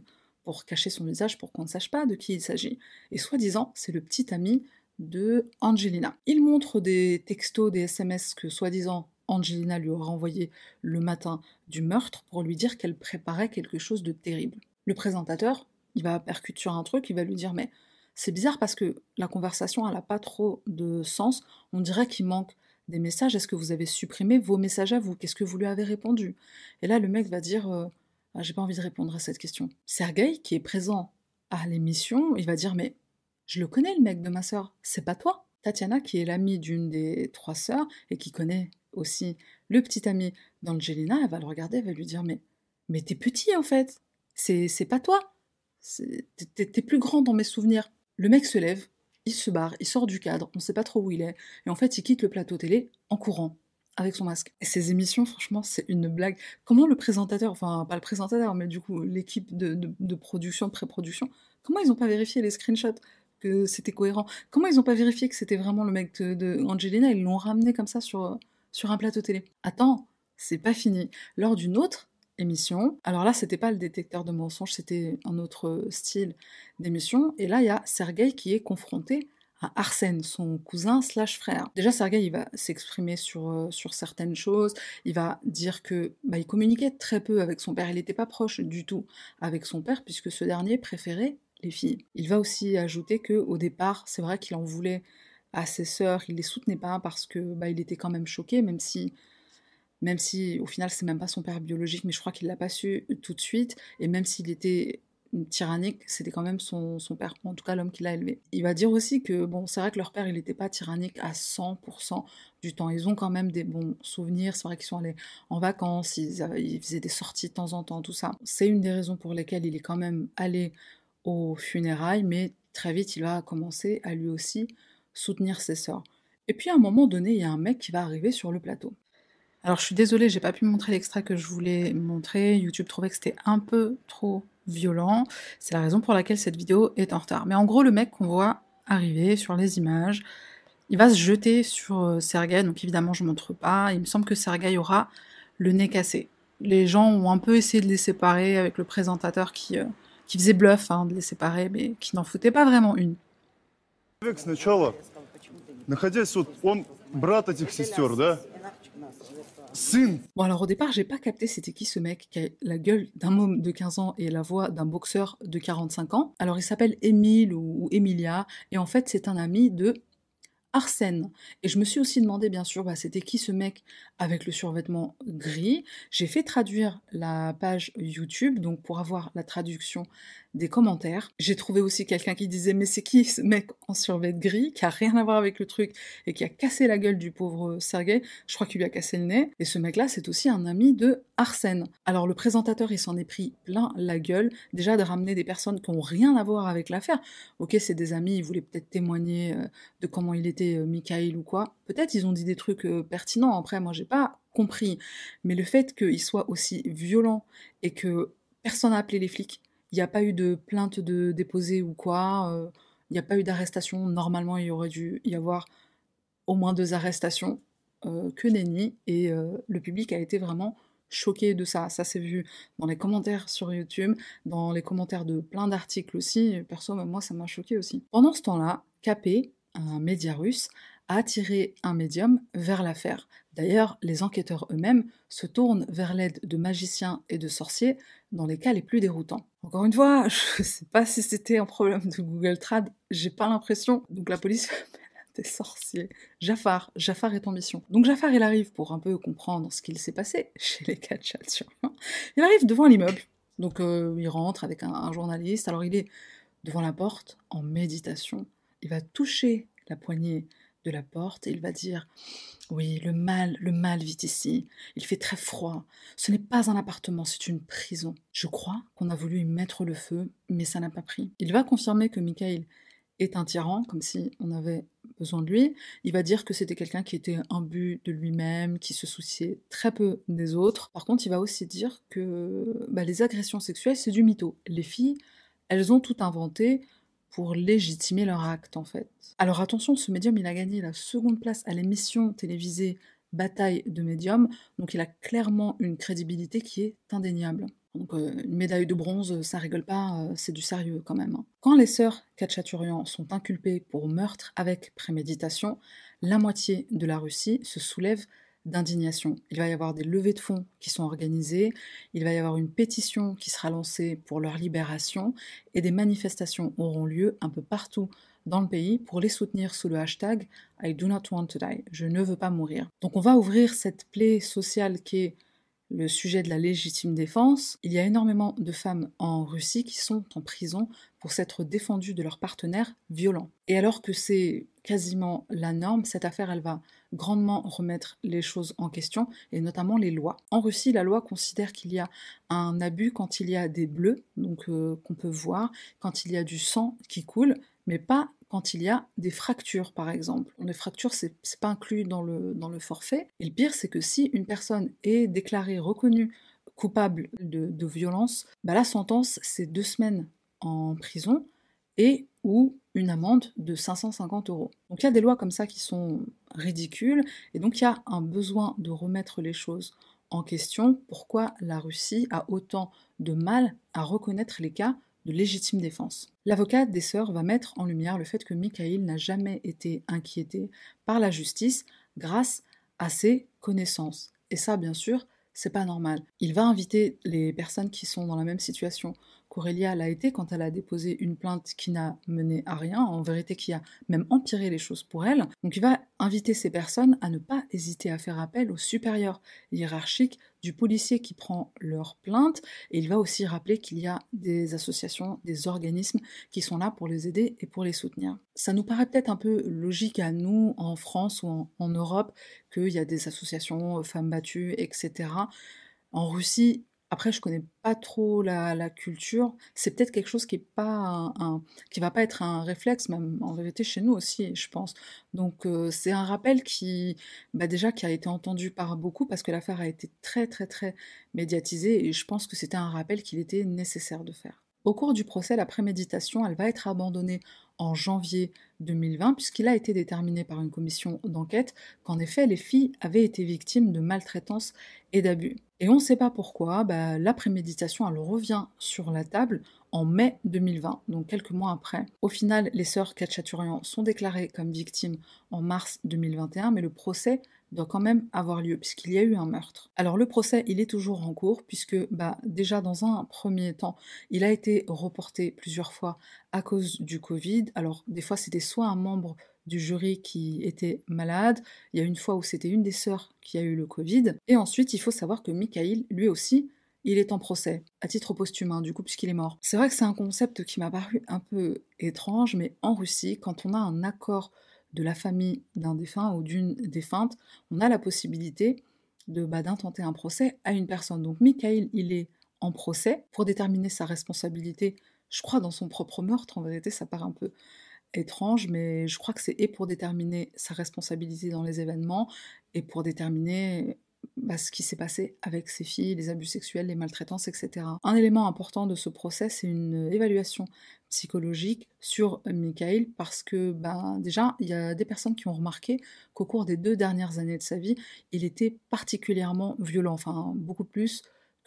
cacher son visage pour qu'on ne sache pas de qui il s'agit. Et soi-disant, c'est le petit ami de Angelina. Il montre des textos, des SMS que soi-disant Angelina lui aura envoyé le matin du meurtre pour lui dire qu'elle préparait quelque chose de terrible. Le présentateur, il va percuter un truc, il va lui dire mais c'est bizarre parce que la conversation elle n'a pas trop de sens, on dirait qu'il manque des messages, est-ce que vous avez supprimé vos messages à vous? Qu'est-ce que vous lui avez répondu? Et là le mec va dire euh, ah, j'ai pas envie de répondre à cette question. Sergueï, qui est présent à l'émission, il va dire Mais je le connais, le mec de ma sœur, c'est pas toi. Tatiana, qui est l'amie d'une des trois sœurs et qui connaît aussi le petit ami d'Angelina, elle va le regarder, elle va lui dire Mais, mais t'es petit en fait, c'est pas toi, t'es plus grand dans mes souvenirs. Le mec se lève, il se barre, il sort du cadre, on sait pas trop où il est, et en fait il quitte le plateau télé en courant avec son masque. Et ces émissions, franchement, c'est une blague. Comment le présentateur, enfin pas le présentateur, mais du coup l'équipe de, production, de pré-production, comment ils n'ont pas vérifié les screenshots que c'était cohérent? Comment ils n'ont pas vérifié que c'était vraiment le mec de, Angelina? Ils l'ont ramené comme ça sur, sur un plateau télé. Attends, c'est pas fini. Lors d'une autre émission, alors là c'était pas le détecteur de mensonges, c'était un autre style d'émission, et là il y a Sergei qui est confronté Arsène, son cousin slash frère. Déjà, Sergei, il va s'exprimer sur, euh, certaines choses, il va dire que bah, il communiquait très peu avec son père, il n'était pas proche du tout avec son père, puisque ce dernier préférait les filles. Il va aussi ajouter que au départ, c'est vrai qu'il en voulait à ses sœurs, il les soutenait pas parce que bah, il était quand même choqué, même si, même si au final c'est même pas son père biologique, mais je crois qu'il l'a pas su tout de suite, et même s'il était tyrannique, c'était quand même son, père, en tout cas l'homme qui l'a élevé. Il va dire aussi que, bon, c'est vrai que leur père, il n'était pas tyrannique à 100% du temps. Ils ont quand même des bons souvenirs, c'est vrai qu'ils sont allés en vacances, ils, ils, faisaient des sorties de temps en temps, tout ça. C'est une des raisons pour lesquelles il est quand même allé aux funérailles, mais très vite, il va commencer à lui aussi soutenir ses sœurs. Et puis à un moment donné, il y a un mec qui va arriver sur le plateau. Alors je suis désolée, j'ai pas pu montrer l'extrait que je voulais montrer. YouTube trouvait que c'était un peu trop violent. C'est la raison pour laquelle cette vidéo est en retard. Mais en gros, le mec qu'on voit arriver sur les images, il va se jeter sur euh, Sergei. Donc évidemment, je montre pas. Il me semble que Sergei aura le nez cassé. Les gens ont un peu essayé de les séparer avec le présentateur qui, euh, qui faisait bluff hein, de les séparer, mais qui n'en foutait pas vraiment une. Bon alors au départ j'ai pas capté c'était qui ce mec qui a la gueule d'un homme de 15 ans et la voix d'un boxeur de 45 ans. Alors il s'appelle Émile ou, Emilia et en fait c'est un ami de Arsène. Et je me suis aussi demandé, bien sûr, bah, c'était qui ce mec avec le survêtement gris. J'ai fait traduire la page YouTube, donc pour avoir la traduction des commentaires. J'ai trouvé aussi quelqu'un qui disait mais c'est qui ce mec en survêt gris qui a rien à voir avec le truc et qui a cassé la gueule du pauvre Sergei. Je crois qu'il lui a cassé le nez. Et ce mec-là, c'est aussi un ami de Arsène. Alors le présentateur, il s'en est pris plein la gueule. Déjà de ramener des personnes qui ont rien à voir avec l'affaire. Ok, c'est des amis, ils voulaient peut-être témoigner euh, de comment il était euh, Michael ou quoi. Peut-être ils ont dit des trucs euh, pertinents. Après, moi, j'ai pas compris. Mais le fait qu'il soit aussi violent et que personne n'a appelé les flics, il n'y a pas eu de plainte de déposée ou quoi, euh, il n'y a pas eu d'arrestation. Normalement, il aurait dû y avoir au moins deux arrestations. Euh, que nenni, et euh, le public a été vraiment choqué de ça. Ça s'est vu dans les commentaires sur YouTube, dans les commentaires de plein d'articles aussi. Perso, même moi, ça m'a choqué aussi. Pendant ce temps-là, KP, un média russe, a attiré un médium vers l'affaire. D'ailleurs, les enquêteurs eux-mêmes se tournent vers l'aide de magiciens et de sorciers dans les cas les plus déroutants. Encore une fois, je ne sais pas si c'était un problème de Google Trad, j'ai pas l'impression. Donc la police des sorciers. Jafar, Jafar est en mission. Donc Jafar, il arrive pour un peu comprendre ce qu'il s'est passé chez les Kachaturians. Il arrive devant l'immeuble. Donc euh, il rentre avec un journaliste. Alors il est devant la porte en méditation. Il va toucher la poignée la porte et il va dire Oui, le mal, le mal vit ici. Il fait très froid. Ce n'est pas un appartement, c'est une prison. Je crois qu'on a voulu y mettre le feu, mais ça n'a pas pris. Il va confirmer que Michael est un tyran, comme si on avait besoin de lui. Il va dire que c'était quelqu'un qui était imbu de lui-même, qui se souciait très peu des autres. Par contre, il va aussi dire que bah, les agressions sexuelles, c'est du mytho. Les filles, elles ont tout inventé pour légitimer leur acte en fait. Alors attention, ce médium il a gagné la seconde place à l'émission télévisée Bataille de médium, donc il a clairement une crédibilité qui est indéniable. Donc euh, une médaille de bronze, ça rigole pas, euh, c'est du sérieux quand même. Hein. Quand les sœurs Kachaturian sont inculpées pour meurtre avec préméditation, la moitié de la Russie se soulève d'indignation. Il va y avoir des levées de fonds qui sont organisées, il va y avoir une pétition qui sera lancée pour leur libération et des manifestations auront lieu un peu partout dans le pays pour les soutenir sous le hashtag I do not want to die, je ne veux pas mourir. Donc on va ouvrir cette plaie sociale qui est le sujet de la légitime défense. Il y a énormément de femmes en Russie qui sont en prison pour s'être défendues de leurs partenaires violents. Et alors que c'est quasiment la norme, cette affaire, elle va grandement remettre les choses en question, et notamment les lois. En Russie, la loi considère qu'il y a un abus quand il y a des bleus, donc euh, qu'on peut voir, quand il y a du sang qui coule, mais pas quand il y a des fractures, par exemple. Les fractures, c'est pas inclus dans le, forfait. Et le pire, c'est que si une personne est déclarée reconnue coupable de, violence, bah la sentence, c'est deux semaines en prison et ou une amende de 550 euros. Donc il y a des lois comme ça qui sont ridicules, et donc il y a un besoin de remettre les choses en question. Pourquoi la Russie a autant de mal à reconnaître les cas de légitime défense L'avocate des sœurs va mettre en lumière le fait que Mikhail n'a jamais été inquiété par la justice grâce à ses connaissances. Et ça, bien sûr, c'est pas normal. Il va inviter les personnes qui sont dans la même situation qu'Aurélia l'a été quand elle a déposé une plainte qui n'a mené à rien, en vérité qui a même empiré les choses pour elle. Donc il va inviter ces personnes à ne pas hésiter à faire appel au supérieur hiérarchique du policier qui prend leur plainte et il va aussi rappeler qu'il y a des associations, des organismes qui sont là pour les aider et pour les soutenir. Ça nous paraît peut-être un peu logique à nous en France ou en, en Europe qu'il y a des associations femmes battues, etc. En Russie, après, je connais pas trop la, culture. C'est peut-être quelque chose qui est pas un, qui va pas être un réflexe, même en vérité chez nous aussi, je pense. Donc euh, c'est un rappel qui, bah déjà, qui a été entendu par beaucoup parce que l'affaire a été très très très médiatisée et je pense que c'était un rappel qu'il était nécessaire de faire. Au cours du procès, la préméditation, elle va être abandonnée en janvier 2020, puisqu'il a été déterminé par une commission d'enquête qu'en effet les filles avaient été victimes de maltraitance et d'abus. Et on ne sait pas pourquoi, bah, la préméditation revient sur la table en mai 2020, donc quelques mois après. Au final, les sœurs Kachaturian sont déclarées comme victimes en mars 2021, mais le procès doit quand même avoir lieu puisqu'il y a eu un meurtre. Alors le procès, il est toujours en cours puisque bah déjà dans un premier temps, il a été reporté plusieurs fois à cause du Covid. Alors des fois c'était soit un membre du jury qui était malade, il y a une fois où c'était une des sœurs qui a eu le Covid et ensuite il faut savoir que Mikhail lui aussi il est en procès, à titre posthume, du coup, puisqu'il est mort. C'est vrai que c'est un concept qui m'a paru un peu étrange, mais en Russie, quand on a un accord de la famille d'un défunt ou d'une défunte, on a la possibilité de bah, d'intenter un procès à une personne. Donc Michael, il est en procès pour déterminer sa responsabilité, je crois, dans son propre meurtre. En vérité, ça paraît un peu étrange, mais je crois que c'est et pour déterminer sa responsabilité dans les événements et pour déterminer bah, ce qui s'est passé avec ses filles, les abus sexuels, les maltraitances, etc. Un élément important de ce procès, c'est une évaluation psychologique sur Michael parce que ben, déjà, il y a des personnes qui ont remarqué qu'au cours des deux dernières années de sa vie, il était particulièrement violent, enfin beaucoup plus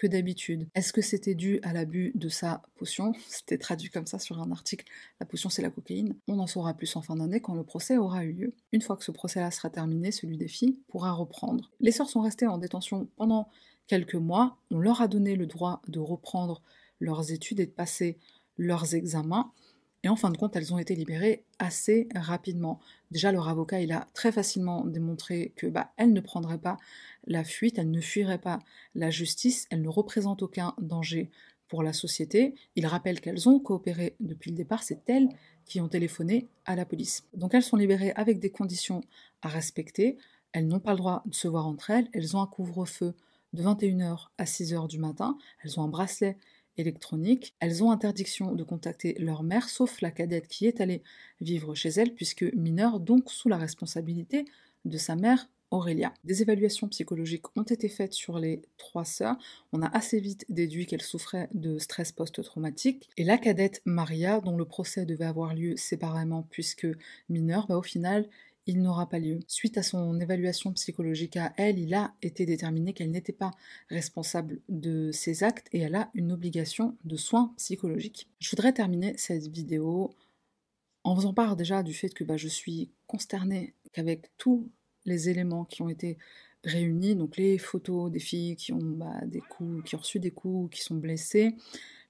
d'habitude. Est-ce que c'était dû à l'abus de sa potion? C'était traduit comme ça sur un article. La potion, c'est la cocaïne. On en saura plus en fin d'année quand le procès aura eu lieu. Une fois que ce procès-là sera terminé, celui des filles pourra reprendre. Les sœurs sont restées en détention pendant quelques mois. On leur a donné le droit de reprendre leurs études et de passer leurs examens. Et en fin de compte, elles ont été libérées assez rapidement. Déjà, leur avocat, il a très facilement démontré que bah, elles ne prendraient pas la fuite, elles ne fuiraient pas la justice, elles ne représentent aucun danger pour la société. Il rappelle qu'elles ont coopéré depuis le départ, c'est elles qui ont téléphoné à la police. Donc elles sont libérées avec des conditions à respecter. Elles n'ont pas le droit de se voir entre elles, elles ont un couvre-feu de 21h à 6h du matin, elles ont un bracelet électronique. Elles ont interdiction de contacter leur mère, sauf la cadette qui est allée vivre chez elle, puisque mineure, donc sous la responsabilité de sa mère Aurélia. Des évaluations psychologiques ont été faites sur les trois sœurs. On a assez vite déduit qu'elles souffraient de stress post-traumatique. Et la cadette Maria, dont le procès devait avoir lieu séparément puisque mineure, bah, au final, il n'aura pas lieu. Suite à son évaluation psychologique à elle, il a été déterminé qu'elle n'était pas responsable de ses actes et elle a une obligation de soins psychologiques. Je voudrais terminer cette vidéo en faisant part déjà du fait que bah, je suis consternée qu'avec tous les éléments qui ont été réunis, donc les photos des filles qui ont bah, des coups, qui ont reçu des coups, qui sont blessées,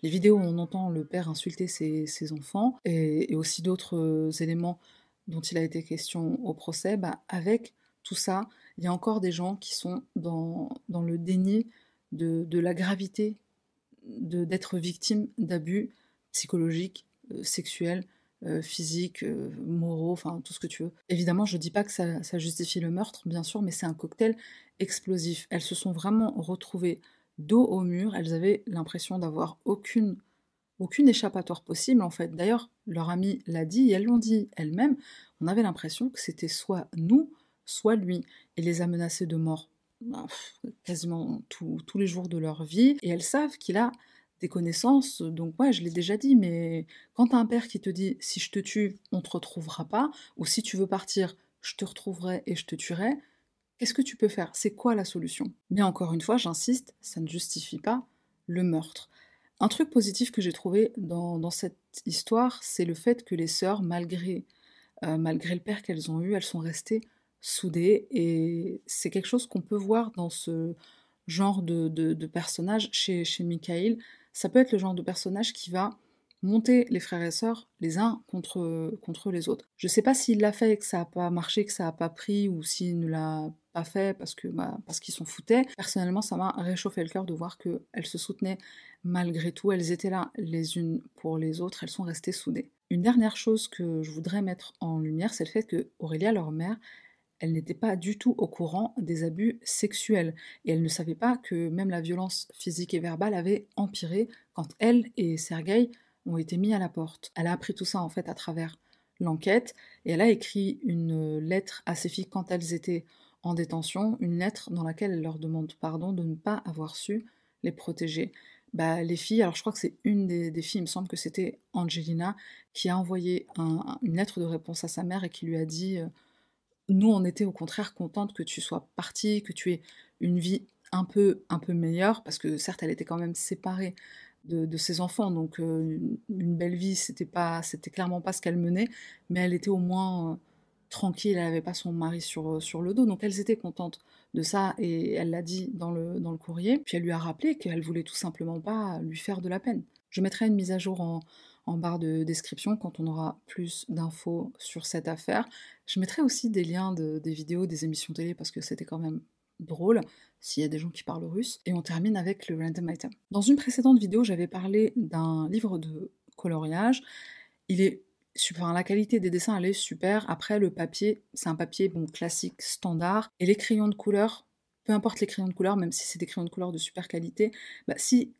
les vidéos où on entend le père insulter ses, enfants, et aussi d'autres éléments dont il a été question au procès, bah, avec tout ça, il y a encore des gens qui sont dans, dans le déni de, de la gravité d'être victime d'abus psychologiques, euh, sexuels, euh, physiques, euh, moraux, enfin tout ce que tu veux. Évidemment, je dis pas que ça, ça justifie le meurtre, bien sûr, mais c'est un cocktail explosif. Elles se sont vraiment retrouvées dos au mur, elles avaient l'impression d'avoir aucune aucune échappatoire possible en fait. D'ailleurs, leur amie l'a dit, et elles l'ont dit elles-mêmes, on avait l'impression que c'était soit nous, soit lui, et les a menacés de mort bah, quasiment tous les jours de leur vie, et elles savent qu'il a connaissances, donc ouais, je l'ai déjà dit, mais quand t'as un père qui te dit si je te tue, on te retrouvera pas, ou si tu veux partir, je te retrouverai et je te tuerai, qu'est-ce que tu peux faire? C'est quoi la solution? Mais encore une fois, j'insiste, ça ne justifie pas le meurtre. Un truc positif que j'ai trouvé dans, cette histoire, c'est le fait que les sœurs, malgré, euh, malgré le père qu'elles ont eu, elles sont restées soudées. Et c'est quelque chose qu'on peut voir dans ce genre de, de, personnage chez, chez Michael. Ça peut être le genre de personnage qui va monter les frères et sœurs les uns contre, les autres. Je sais pas s'il l'a fait et que ça a pas marché, que ça a pas pris, ou s'il ne l'a pas fait parce que bah, parce qu'ils s'en foutaient. Personnellement, ça m'a réchauffé le cœur de voir qu'elles se soutenaient malgré tout. Elles étaient là les unes pour les autres, elles sont restées soudées. Une dernière chose que je voudrais mettre en lumière, c'est le fait que Aurélia, leur mère, elle n'était pas du tout au courant des abus sexuels et elle ne savait pas que même la violence physique et verbale avait empiré quand elle et Sergueï ont été mis à la porte. Elle a appris tout ça en fait à travers l'enquête et elle a écrit une lettre à ses filles quand elles étaient en détention, une lettre dans laquelle elle leur demande pardon de ne pas avoir su les protéger. Bah, les filles, alors je crois que c'est une des, filles, il me semble que c'était Angelina, qui a envoyé une lettre de réponse à sa mère et qui lui a dit euh, Nous, on était au contraire contente que tu sois partie, que tu aies une vie un peu, un peu meilleure, parce que certes, elle était quand même séparée de, ses enfants. Donc euh, une belle vie, c'était pas, c'était clairement pas ce qu'elle menait, mais elle était au moins euh, tranquille, elle n'avait pas son mari sur, euh, sur le dos. Donc elles étaient contentes de ça et elle l'a dit dans le, dans le courrier. Puis elle lui a rappelé qu'elle voulait tout simplement pas lui faire de la peine. Je mettrai une mise à jour en, en barre de description quand on aura plus d'infos sur cette affaire. Je mettrai aussi des liens de, des vidéos, des émissions télé parce que c'était quand même drôle s'il y a des gens qui parlent russe. Et on termine avec le random item. Dans une précédente vidéo, j'avais parlé d'un livre de coloriage. Il est super, la qualité des dessins elle est super. Après le papier, c'est un papier bon classique standard. Et les crayons de couleur, peu importe les crayons de couleur, même si c'est des crayons de couleur de super qualité, bah, si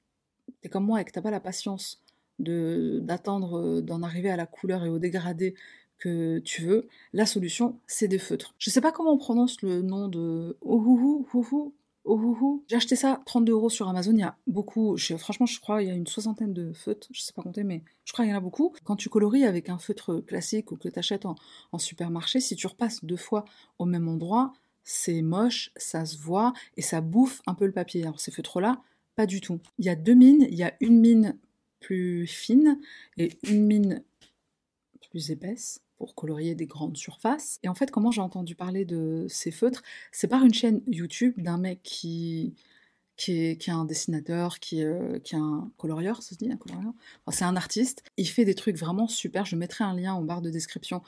t'es comme moi et que t'as pas la patience d'attendre d'en arriver à la couleur et au dégradé que tu veux, la solution, c'est des feutres. Je sais pas comment on prononce le nom de Ohuhu, Huhu, Ohuhu. J'ai acheté ça 32 euros sur Amazon. Il y a beaucoup, franchement, je crois, il y a une soixantaine de feutres. Je sais pas compter, mais je crois qu'il y en a beaucoup. Quand tu coloris avec un feutre classique ou que tu achètes en, en supermarché, si tu repasses deux fois au même endroit, c'est moche, ça se voit et ça bouffe un peu le papier. Alors ces feutres-là, pas du tout. Il y a deux mines. Il y a une mine plus fine et une mine plus épaisse pour colorier des grandes surfaces. Et en fait, comment j'ai entendu parler de ces feutres C'est par une chaîne YouTube d'un mec qui, qui est, qui un dessinateur, qui, euh, qui est un colorieur, ça se dit, un colorieur? C'est un artiste. Il fait des trucs vraiment super. Je mettrai un lien en barre de description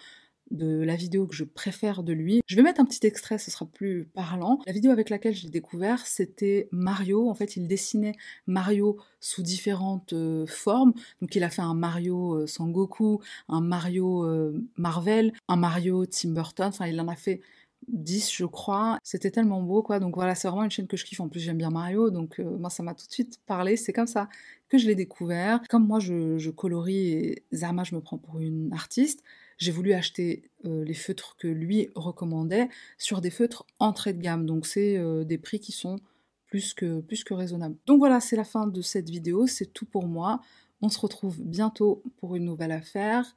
de la vidéo que je préfère de lui. Je vais mettre un petit extrait, ce sera plus parlant. La vidéo avec laquelle je l'ai découvert, c'était Mario. En fait, il dessinait Mario sous différentes euh, formes. Donc, il a fait un Mario euh, Sangoku, un Mario euh, Marvel, un Mario Tim Burton. Enfin, il en a fait 10 je crois. C'était tellement beau quoi. Donc voilà, c'est vraiment une chaîne que je kiffe. En plus j'aime bien Mario, donc moi ça m'a tout de suite parlé. C'est comme ça que je l'ai découvert. Comme moi je, je, colorie et Zama je me prends pour une artiste, j'ai voulu acheter euh, les feutres que lui recommandait sur des feutres entrée de gamme. Donc c'est euh, des prix qui sont plus que, plus que raisonnables. Donc voilà, c'est la fin de cette vidéo, c'est tout pour moi. On se retrouve bientôt pour une nouvelle affaire.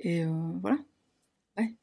Et euh, voilà. Bye.